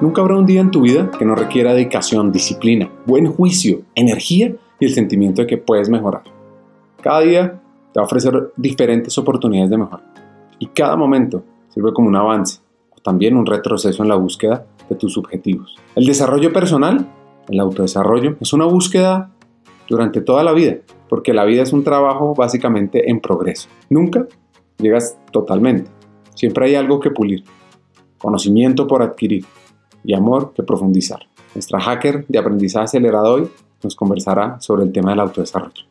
Nunca habrá un día en tu vida que no requiera dedicación, disciplina, buen juicio, energía y el sentimiento de que puedes mejorar. Cada día te va a ofrecer diferentes oportunidades de mejora y cada momento sirve como un avance o también un retroceso en la búsqueda de tus objetivos. El desarrollo personal, el autodesarrollo, es una búsqueda durante toda la vida, porque la vida es un trabajo básicamente en progreso. Nunca llegas totalmente. Siempre hay algo que pulir, conocimiento por adquirir y amor que profundizar. Nuestra hacker de aprendizaje acelerado hoy nos conversará sobre el tema del autodesarrollo.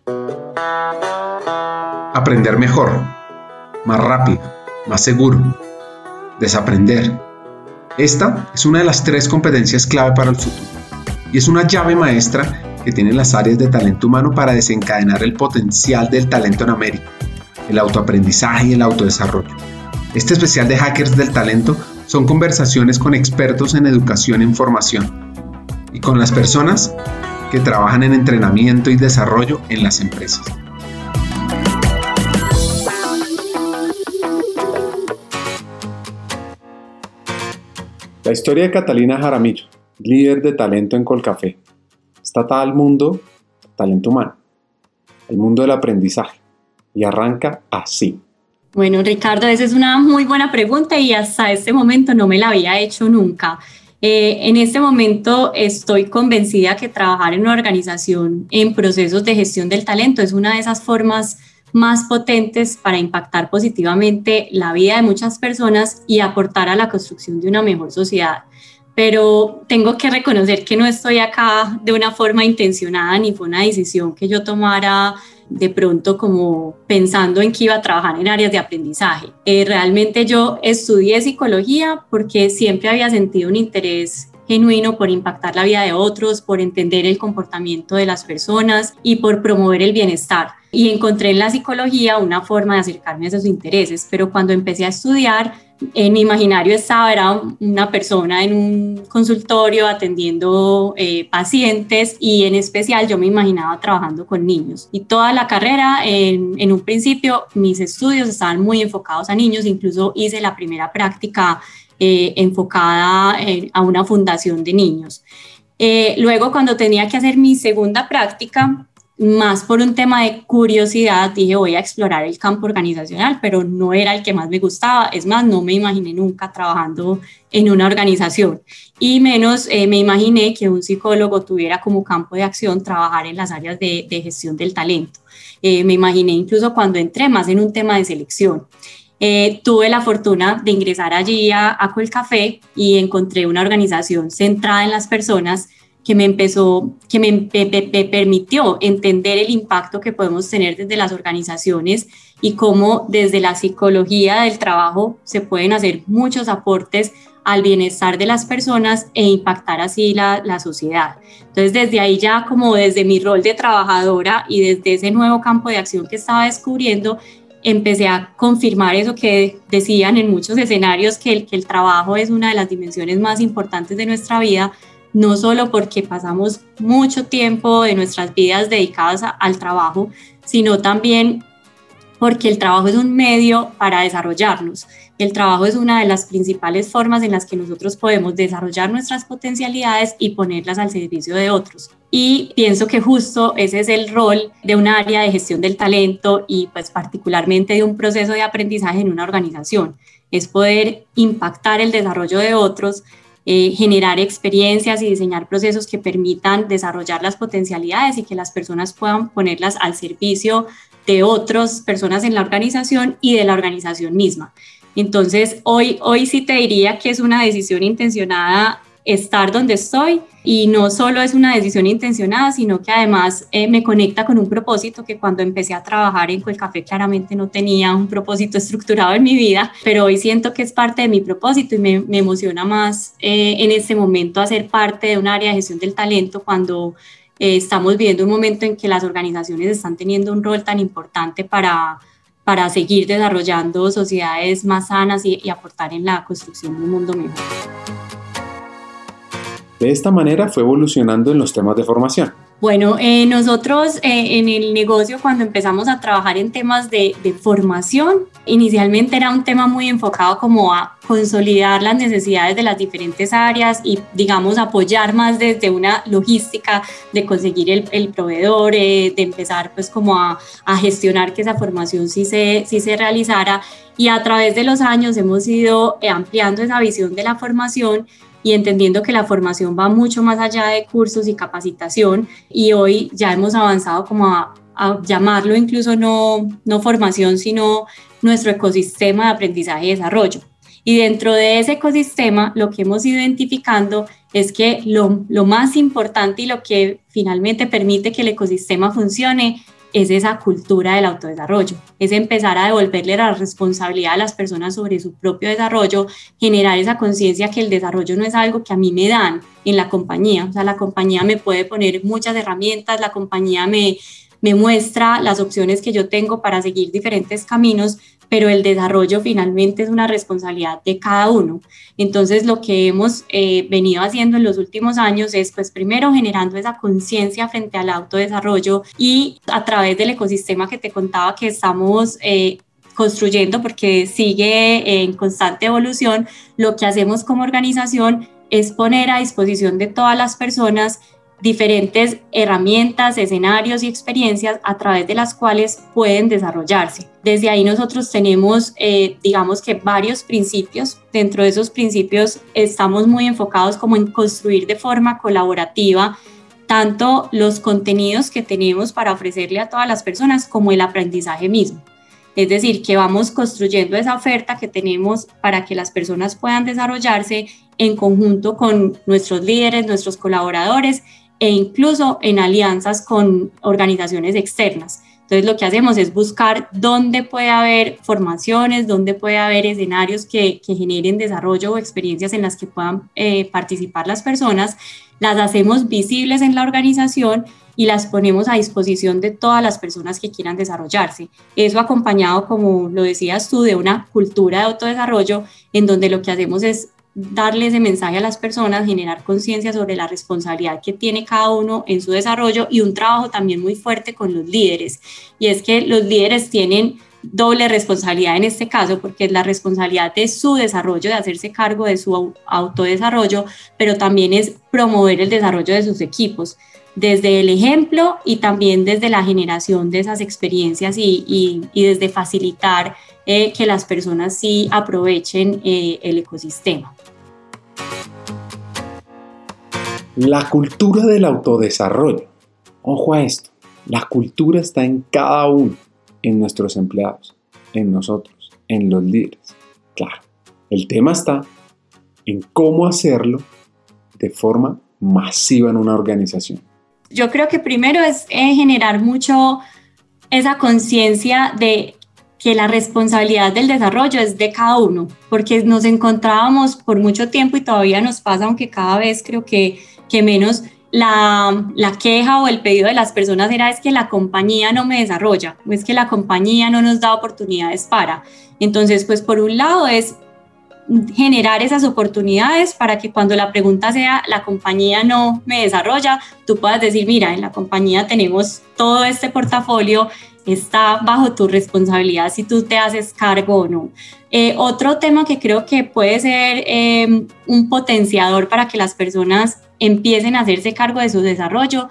Aprender mejor, más rápido, más seguro. Desaprender. Esta es una de las tres competencias clave para el futuro y es una llave maestra que tienen las áreas de talento humano para desencadenar el potencial del talento en América, el autoaprendizaje y el autodesarrollo. Este especial de Hackers del Talento son conversaciones con expertos en educación e información y con las personas que trabajan en entrenamiento y desarrollo en las empresas. La historia de Catalina Jaramillo, líder de talento en Colcafé, está tal mundo, talento humano, el mundo del aprendizaje, y arranca así. Bueno, Ricardo, esa es una muy buena pregunta y hasta este momento no me la había hecho nunca. Eh, en este momento estoy convencida que trabajar en una organización en procesos de gestión del talento es una de esas formas más potentes para impactar positivamente la vida de muchas personas y aportar a la construcción de una mejor sociedad pero tengo que reconocer que no estoy acá de una forma intencionada ni fue una decisión que yo tomara de pronto como pensando en que iba a trabajar en áreas de aprendizaje. Eh, realmente yo estudié psicología porque siempre había sentido un interés genuino por impactar la vida de otros, por entender el comportamiento de las personas y por promover el bienestar. Y encontré en la psicología una forma de acercarme a esos intereses, pero cuando empecé a estudiar en mi imaginario estaba, era una persona en un consultorio atendiendo eh, pacientes y en especial yo me imaginaba trabajando con niños. Y toda la carrera, en, un principio, mis estudios estaban muy enfocados a niños, incluso hice la primera práctica eh, enfocada a una fundación de niños. Eh, luego, cuando tenía que hacer mi segunda práctica, más por un tema de curiosidad, dije voy a explorar el campo organizacional, pero no era el que más me gustaba. Es más, no me imaginé nunca trabajando en una organización y menos eh, me imaginé que un psicólogo tuviera como campo de acción trabajar en las áreas de, gestión del talento. Eh, me imaginé incluso cuando entré más en un tema de selección. Eh, tuve la fortuna de ingresar allí a, a Colcafé y encontré una organización centrada en las personas que me empezó, que me, permitió entender el impacto que podemos tener desde las organizaciones y cómo desde la psicología del trabajo se pueden hacer muchos aportes al bienestar de las personas e impactar así la, la, sociedad. Entonces, desde ahí ya como desde mi rol de trabajadora y desde ese nuevo campo de acción que estaba descubriendo, empecé a confirmar eso que decían en muchos escenarios, que el, que el trabajo es una de las dimensiones más importantes de nuestra vida, no solo porque pasamos mucho tiempo de nuestras vidas dedicadas al trabajo, sino también porque el trabajo es un medio para desarrollarnos. El trabajo es una de las principales formas en las que nosotros podemos desarrollar nuestras potencialidades y ponerlas al servicio de otros. Y pienso que justo ese es el rol de un área de gestión del talento y pues particularmente de un proceso de aprendizaje en una organización. Es poder impactar el desarrollo de otros eh, generar experiencias y diseñar procesos que permitan desarrollar las potencialidades y que las personas puedan ponerlas al servicio de otras personas en la organización y de la organización misma. Entonces, hoy, hoy sí te diría que es una decisión intencionada estar donde estoy y no solo es una decisión intencionada, sino que además eh, me conecta con un propósito que cuando empecé a trabajar en Café claramente no tenía un propósito estructurado en mi vida, pero hoy siento que es parte de mi propósito y me, emociona más eh, en este momento hacer parte de un área de gestión del talento cuando eh, estamos viviendo un momento en que las organizaciones están teniendo un rol tan importante para para seguir desarrollando sociedades más sanas y, y aportar en la construcción de un mundo mejor. De esta manera fue evolucionando en los temas de formación. Bueno, eh, nosotros eh, en el negocio cuando empezamos a trabajar en temas de, formación, inicialmente era un tema muy enfocado como a consolidar las necesidades de las diferentes áreas y digamos apoyar más desde una logística de conseguir el, proveedor, eh, de empezar pues como a, a, gestionar que esa formación sí se, sí se realizara y a través de los años hemos ido eh, ampliando esa visión de la formación y entendiendo que la formación va mucho más allá de cursos y capacitación y hoy ya hemos avanzado como a, llamarlo incluso no, no formación, sino nuestro ecosistema de aprendizaje y desarrollo. Y dentro de ese ecosistema, lo que hemos ido identificando es que lo, lo, más importante y lo que finalmente permite que el ecosistema funcione es esa cultura del autodesarrollo, es empezar a devolverle la responsabilidad a las personas sobre su propio desarrollo, generar esa conciencia que el desarrollo no es algo que a mí me dan en la compañía, o sea, la compañía me puede poner muchas herramientas, la compañía me, me muestra las opciones que yo tengo para seguir diferentes caminos, pero el desarrollo finalmente es una responsabilidad de cada uno. Entonces, lo que hemos eh, venido haciendo en los últimos años es, pues, primero generando esa conciencia frente al autodesarrollo y a través del ecosistema que te contaba que estamos... Eh, construyendo porque sigue en constante evolución, lo que hacemos como organización es poner a disposición de todas las personas diferentes herramientas, escenarios y experiencias a través de las cuales pueden desarrollarse. Desde ahí nosotros tenemos, eh, digamos que varios principios. Dentro de esos principios estamos muy enfocados como en construir de forma colaborativa tanto los contenidos que tenemos para ofrecerle a todas las personas como el aprendizaje mismo. Es decir, que vamos construyendo esa oferta que tenemos para que las personas puedan desarrollarse en conjunto con nuestros líderes, nuestros colaboradores e incluso en alianzas con organizaciones externas. Entonces lo que hacemos es buscar dónde puede haber formaciones, dónde puede haber escenarios que, generen desarrollo o experiencias en las que puedan eh, participar las personas, las hacemos visibles en la organización y las ponemos a disposición de todas las personas que quieran desarrollarse. Eso acompañado, como lo decías tú, de una cultura de autodesarrollo en donde lo que hacemos es darle ese mensaje a las personas, generar conciencia sobre la responsabilidad que tiene cada uno en su desarrollo y un trabajo también muy fuerte con los líderes. Y es que los líderes tienen doble responsabilidad en este caso, porque es la responsabilidad de su desarrollo, de hacerse cargo de su autodesarrollo, pero también es promover el desarrollo de sus equipos, desde el ejemplo y también desde la generación de esas experiencias y, desde facilitar eh, que las personas sí aprovechen eh, el ecosistema. La cultura del autodesarrollo. Ojo a esto, la cultura está en cada uno, en nuestros empleados, en nosotros, en los líderes. Claro, el tema está en cómo hacerlo de forma masiva en una organización. Yo creo que primero es eh, generar mucho esa conciencia de que la responsabilidad del desarrollo es de cada uno, porque nos encontrábamos por mucho tiempo y todavía nos pasa, aunque cada vez creo que, que menos la, la, queja o el pedido de las personas era es que la compañía no me desarrolla, es que la compañía no nos da oportunidades para. Entonces, pues por un lado es generar esas oportunidades para que cuando la pregunta sea la compañía no me desarrolla, tú puedas decir, mira, en la compañía tenemos todo este portafolio está bajo tu responsabilidad si tú te haces cargo o no. Eh, otro tema que creo que puede ser em, un potenciador para que las personas empiecen a hacerse cargo de su desarrollo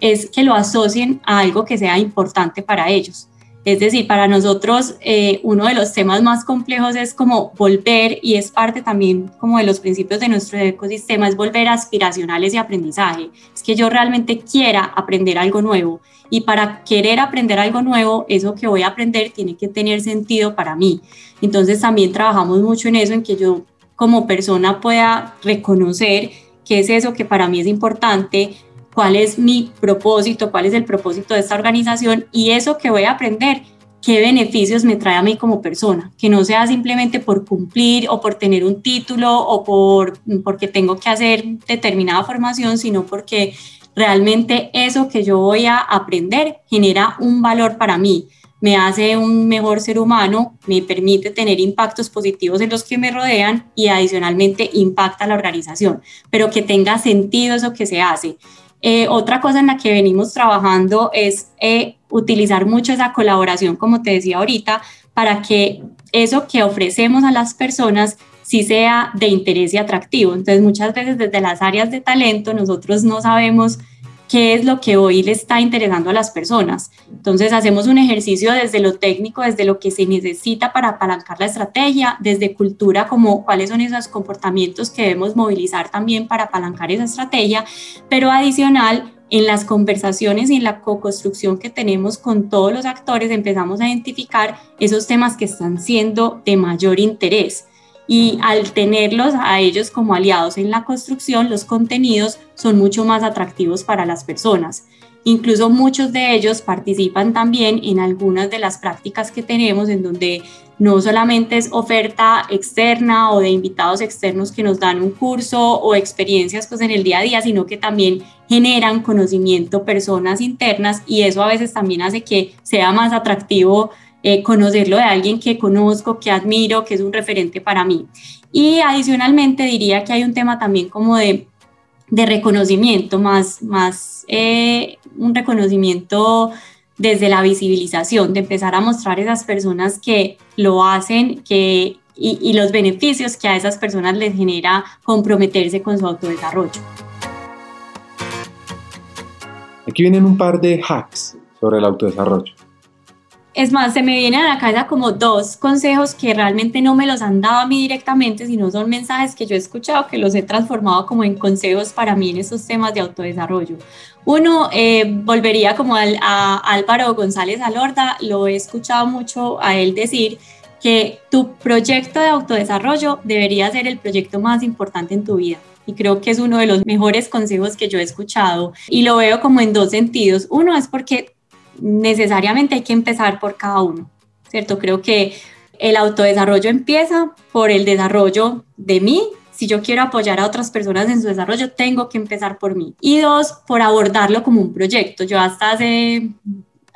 es que lo asocien a algo que sea importante para ellos. Es decir, para nosotros eh, uno de los temas más complejos es como volver, y es parte también como de los principios de nuestro ecosistema, es volver aspiracionales y aprendizaje. Es que yo realmente quiera aprender algo nuevo. Y para querer aprender algo nuevo, eso que voy a aprender tiene que tener sentido para mí. Entonces también trabajamos mucho en eso, en que yo como persona pueda reconocer qué es eso que para mí es importante, cuál es mi propósito, cuál es el propósito de esta organización y eso que voy a aprender, qué beneficios me trae a mí como persona, que no sea simplemente por cumplir o por tener un título o por porque tengo que hacer determinada formación, sino porque realmente eso que yo voy a aprender genera un valor para mí, me hace un mejor ser humano, me permite tener impactos positivos en los que me rodean y adicionalmente impacta a la organización, pero que tenga sentido eso que se hace. Eh, otra cosa en la que venimos trabajando es eh, utilizar mucho esa colaboración, como te decía ahorita, para que eso que ofrecemos a las personas sí sea de interés y atractivo. Entonces muchas veces desde las áreas de talento nosotros no sabemos qué es lo que hoy le está interesando a las personas. Entonces hacemos un ejercicio desde lo técnico, desde lo que se necesita para apalancar la estrategia, desde cultura como cuáles son esos comportamientos que debemos movilizar también para apalancar esa estrategia, pero adicional en las conversaciones y en la co-construcción que tenemos con todos los actores empezamos a identificar esos temas que están siendo de mayor interés y al tenerlos a ellos como aliados en la construcción, los contenidos son mucho más atractivos para las personas. Incluso muchos de ellos participan también en algunas de las prácticas que tenemos en donde no solamente es oferta externa o de invitados externos que nos dan un curso o experiencias pues en el día a día, sino que también generan conocimiento personas internas y eso a veces también hace que sea más atractivo eh, conocerlo de alguien que conozco, que admiro, que es un referente para mí. Y adicionalmente diría que hay un tema también como de, de reconocimiento, más, más eh, un reconocimiento desde la visibilización, de empezar a mostrar a esas personas que lo hacen que, y, y los beneficios que a esas personas les genera comprometerse con su autodesarrollo. Aquí vienen un par de hacks sobre el autodesarrollo. Es más, se me vienen a la cabeza como dos consejos que realmente no me los han dado a mí directamente, sino son mensajes que yo he escuchado que los he transformado como en consejos para mí en estos temas de autodesarrollo. Uno, eh, volvería como al, a Álvaro González Alorda, lo he escuchado mucho a él decir que tu proyecto de autodesarrollo debería ser el proyecto más importante en tu vida y creo que es uno de los mejores consejos que yo he escuchado y lo veo como en dos sentidos. Uno es porque necesariamente hay que empezar por cada uno, ¿cierto? Creo que el autodesarrollo empieza por el desarrollo de mí. Si yo quiero apoyar a otras personas en su desarrollo, tengo que empezar por mí. Y dos, por abordarlo como un proyecto. Yo hasta hace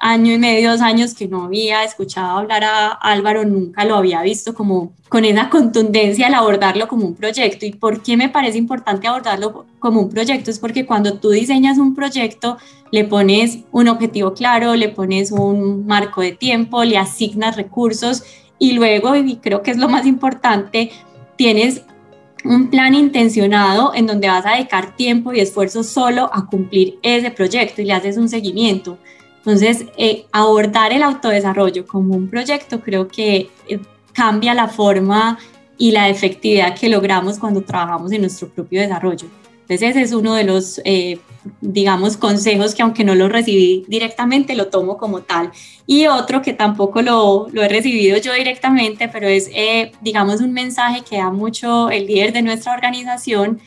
año y medio, dos años que no había escuchado hablar a Álvaro, nunca lo había visto como con esa contundencia al abordarlo como un proyecto. ¿Y por qué me parece importante abordarlo como un proyecto? Es porque cuando tú diseñas un proyecto, le pones un objetivo claro, le pones un marco de tiempo, le asignas recursos y luego, y creo que es lo más importante, tienes un plan intencionado en donde vas a dedicar tiempo y esfuerzo solo a cumplir ese proyecto y le haces un seguimiento. Entonces, eh, abordar el autodesarrollo como un proyecto creo que eh, cambia la forma y la efectividad que logramos cuando trabajamos en nuestro propio desarrollo. Entonces, ese es uno de los, eh, digamos, consejos que aunque no lo recibí directamente, lo tomo como tal. Y otro que tampoco lo, lo he recibido yo directamente, pero es, digamos, un mensaje que da mucho el líder de nuestra organización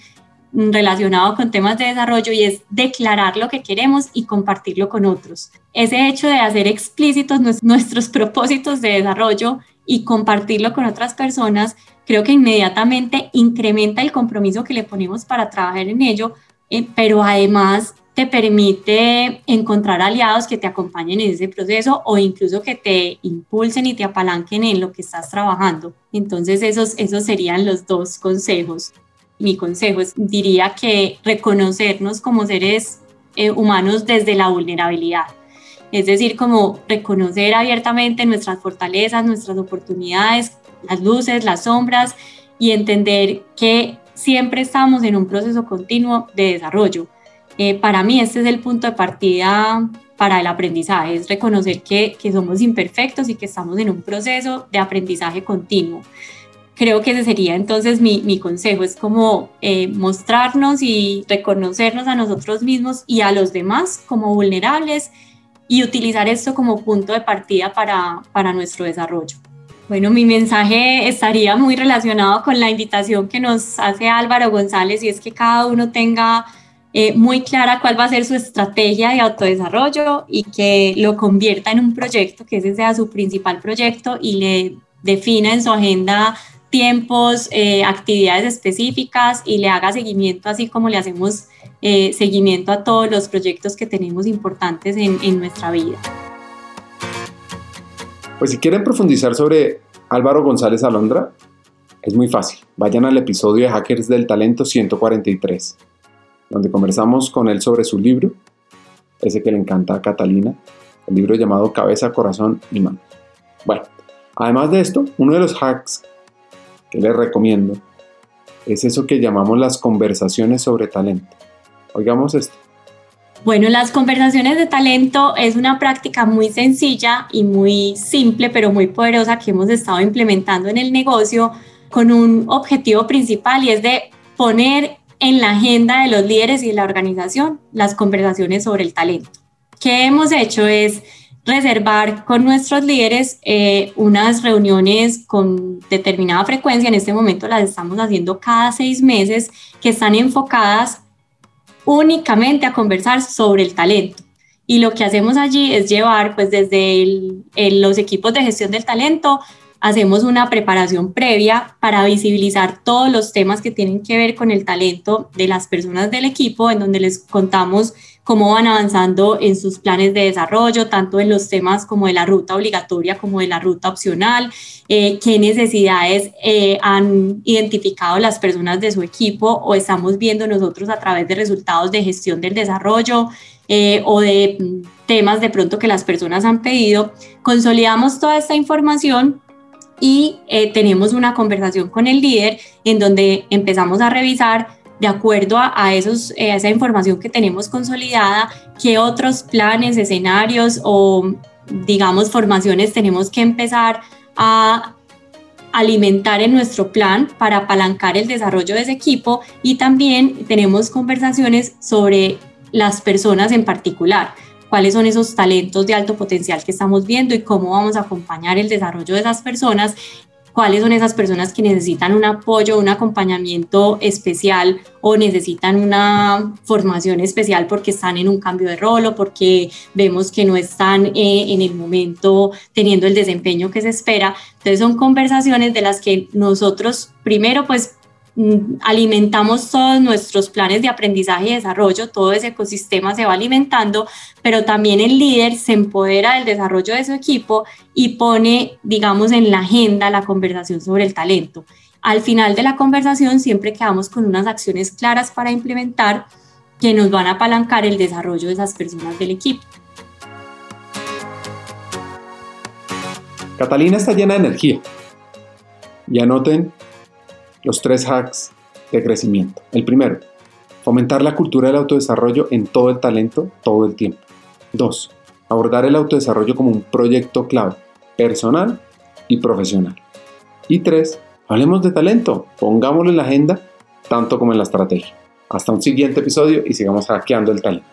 relacionado con temas de desarrollo y es declarar lo que queremos y compartirlo con otros. Ese hecho de hacer explícitos nuestros propósitos de desarrollo y compartirlo con otras personas, creo que inmediatamente incrementa el compromiso que le ponemos para trabajar en ello, eh, pero además te permite encontrar aliados que te acompañen en ese proceso o incluso que te impulsen y te apalanquen en lo que estás trabajando. Entonces esos, esos serían los dos consejos mi consejo es, diría que reconocernos como seres eh, humanos desde la vulnerabilidad. Es decir, como reconocer abiertamente nuestras fortalezas, nuestras oportunidades, las luces, las sombras y entender que siempre estamos en un proceso continuo de desarrollo. Eh, para mí este es el punto de partida para el aprendizaje, es reconocer que, que somos imperfectos y que estamos en un proceso de aprendizaje continuo creo que ese sería entonces mi, mi consejo, es como eh, mostrarnos y reconocernos a nosotros mismos y a los demás como vulnerables y utilizar esto como punto de partida para, para nuestro desarrollo. Bueno, mi mensaje estaría muy relacionado con la invitación que nos hace Álvaro González y es que cada uno tenga eh, muy clara cuál va a ser su estrategia de autodesarrollo y que lo convierta en un proyecto, que ese sea su principal proyecto y le defina en su agenda tiempos, eh, actividades específicas y le haga seguimiento, así como le hacemos eh, seguimiento a todos los proyectos que tenemos importantes en, en nuestra vida. Pues si quieren profundizar sobre Álvaro González Alondra, es muy fácil. Vayan al episodio de Hackers del Talento 143, donde conversamos con él sobre su libro, ese que le encanta a Catalina, el libro llamado Cabeza, Corazón y Mano. Bueno, Además de esto, uno de los hacks que les recomiendo es eso que llamamos las conversaciones sobre talento. Oigamos esto. Bueno, las conversaciones de talento es una práctica muy sencilla y muy simple, pero muy poderosa que hemos estado implementando en el negocio con un objetivo principal y es de poner en la agenda de los líderes y de la organización las conversaciones sobre el talento. ¿Qué hemos hecho? Es reservar con nuestros líderes eh, unas reuniones con determinada frecuencia. En este momento las estamos haciendo cada seis meses que están enfocadas únicamente a conversar sobre el talento. Y lo que hacemos allí es llevar, pues desde los equipos de gestión del talento, hacemos una preparación previa para visibilizar todos los temas que tienen que ver con el talento de las personas del equipo, en donde les contamos cómo van avanzando en sus planes de desarrollo, tanto en los temas como de la ruta obligatoria como de la ruta opcional, eh, qué necesidades eh, han identificado las personas de su equipo o estamos viendo nosotros a través de resultados de gestión del desarrollo eh, o de mm, temas de pronto que las personas han pedido. Consolidamos toda esta información y tenemos una conversación con el líder en donde empezamos a revisar de acuerdo a, esos, eh, a esa información que tenemos consolidada, qué otros planes, escenarios o, digamos, formaciones tenemos que empezar a alimentar en nuestro plan para apalancar el desarrollo de ese equipo. Y también tenemos conversaciones sobre las personas en particular, cuáles son esos talentos de alto potencial que estamos viendo y cómo vamos a acompañar el desarrollo de esas personas cuáles son esas personas que necesitan un apoyo, un acompañamiento especial o necesitan una formación especial porque están en un cambio de rol o porque vemos que no están eh, en el momento teniendo el desempeño que se espera. Entonces son conversaciones de las que nosotros primero pues alimentamos todos nuestros planes de aprendizaje y desarrollo, todo ese ecosistema se va alimentando, pero también el líder se empodera del desarrollo de su equipo y pone, digamos, en la agenda la conversación sobre el talento. Al final de la conversación siempre quedamos con unas acciones claras para implementar que nos van a apalancar el desarrollo de esas personas del equipo. Catalina está llena de energía. Y anoten los tres hacks de crecimiento. El primero, fomentar la cultura del autodesarrollo en todo el talento, todo el tiempo. Dos, abordar el autodesarrollo como un proyecto clave, personal y profesional. Y tres, hablemos de talento, pongámoslo en la agenda tanto como en la estrategia. Hasta un siguiente episodio y sigamos hackeando el talento.